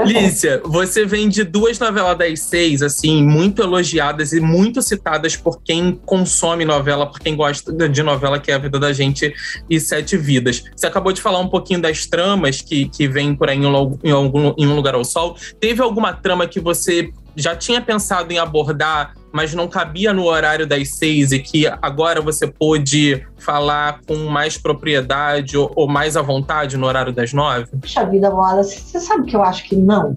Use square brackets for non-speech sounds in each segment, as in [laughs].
[laughs] Lícia, você vem de duas novelas das seis, assim, muito elogiadas e muito citadas por quem consome novela, por quem gosta de novela, que é a vida da gente e Sete Vidas. Você acabou de falar um pouquinho das tramas que, que vêm por aí em, em, algum, em Um Lugar ao Sol. Teve alguma trama que você já tinha pensado em abordar, mas não cabia no horário das seis e que agora você pôde falar com mais propriedade ou, ou mais à vontade no horário das nove? Puxa vida, Wallace, você sabe que eu acho que não?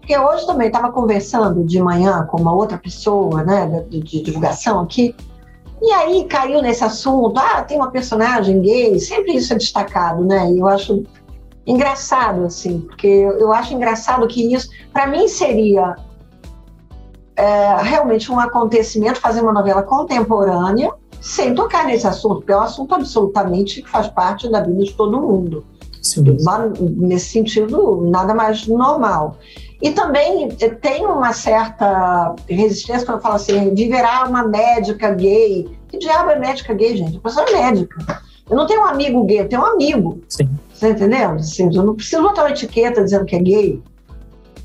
Porque hoje também estava conversando de manhã com uma outra pessoa, né, de, de divulgação aqui, e aí caiu nesse assunto, ah, tem uma personagem gay, sempre isso é destacado, né? E eu acho engraçado, assim, porque eu acho engraçado que isso, para mim, seria é, realmente um acontecimento, fazer uma novela contemporânea, sem tocar nesse assunto, porque é um assunto absolutamente que faz parte da vida de todo mundo. Sim. Nesse sentido, nada mais normal. E também tem uma certa resistência quando eu falo assim, viverá uma médica gay. Que diabo é médica gay, gente? A pessoa é médica. Eu não tenho um amigo gay, eu tenho um amigo. Sim. Você entendeu? Assim, eu não preciso botar uma etiqueta dizendo que é gay.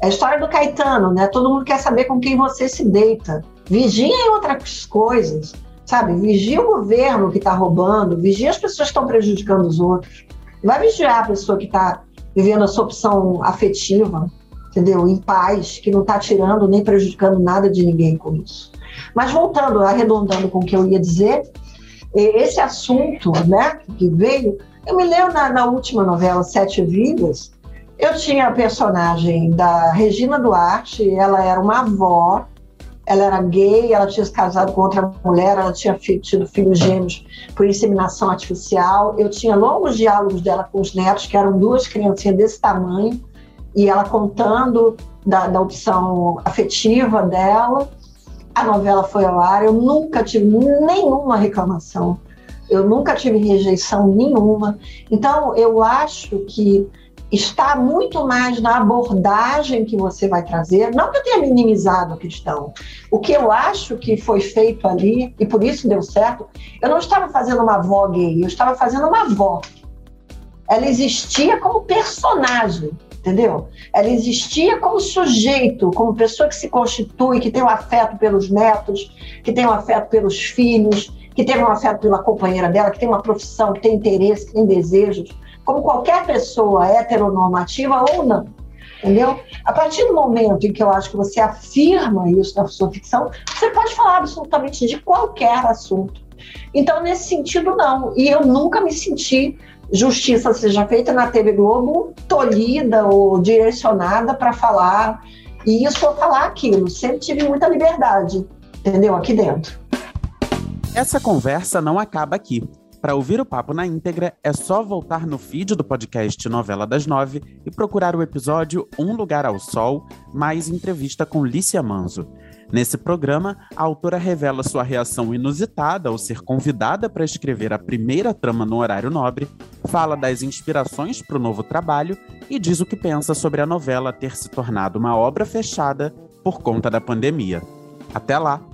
É a história do Caetano, né? Todo mundo quer saber com quem você se deita. Vigia outras coisas, sabe? Vigia o governo que está roubando, vigia as pessoas que estão prejudicando os outros. Vai vigiar a pessoa que está vivendo a sua opção afetiva, entendeu? Em paz, que não está tirando nem prejudicando nada de ninguém com isso. Mas voltando, arredondando com o que eu ia dizer, esse assunto, né, que veio, eu me lembro na, na última novela Sete Vidas, eu tinha a personagem da Regina Duarte, ela era uma avó, ela era gay, ela tinha se casado com outra mulher, ela tinha tido filhos gêmeos por inseminação artificial. Eu tinha longos diálogos dela com os netos, que eram duas criancinhas desse tamanho, e ela contando da, da opção afetiva dela. A novela foi ao ar, eu nunca tive nenhuma reclamação, eu nunca tive rejeição nenhuma. Então, eu acho que está muito mais na abordagem que você vai trazer. Não que eu tenha minimizado a questão. O que eu acho que foi feito ali, e por isso deu certo, eu não estava fazendo uma avó gay, eu estava fazendo uma avó. Ela existia como personagem, entendeu? Ela existia como sujeito, como pessoa que se constitui, que tem um afeto pelos netos, que tem um afeto pelos filhos, que tem um afeto pela companheira dela, que tem uma profissão, que tem interesse, que tem desejos como qualquer pessoa heteronormativa ou não. Entendeu? A partir do momento em que eu acho que você afirma isso na sua ficção, você pode falar absolutamente de qualquer assunto. Então, nesse sentido, não. E eu nunca me senti justiça seja feita na TV Globo, tolhida ou direcionada para falar isso ou falar aquilo. Sempre tive muita liberdade, entendeu? Aqui dentro. Essa conversa não acaba aqui. Para ouvir o papo na íntegra, é só voltar no feed do podcast Novela das Nove e procurar o episódio Um Lugar ao Sol, mais entrevista com Lícia Manzo. Nesse programa, a autora revela sua reação inusitada ao ser convidada para escrever a primeira trama no horário nobre, fala das inspirações para o novo trabalho e diz o que pensa sobre a novela ter se tornado uma obra fechada por conta da pandemia. Até lá!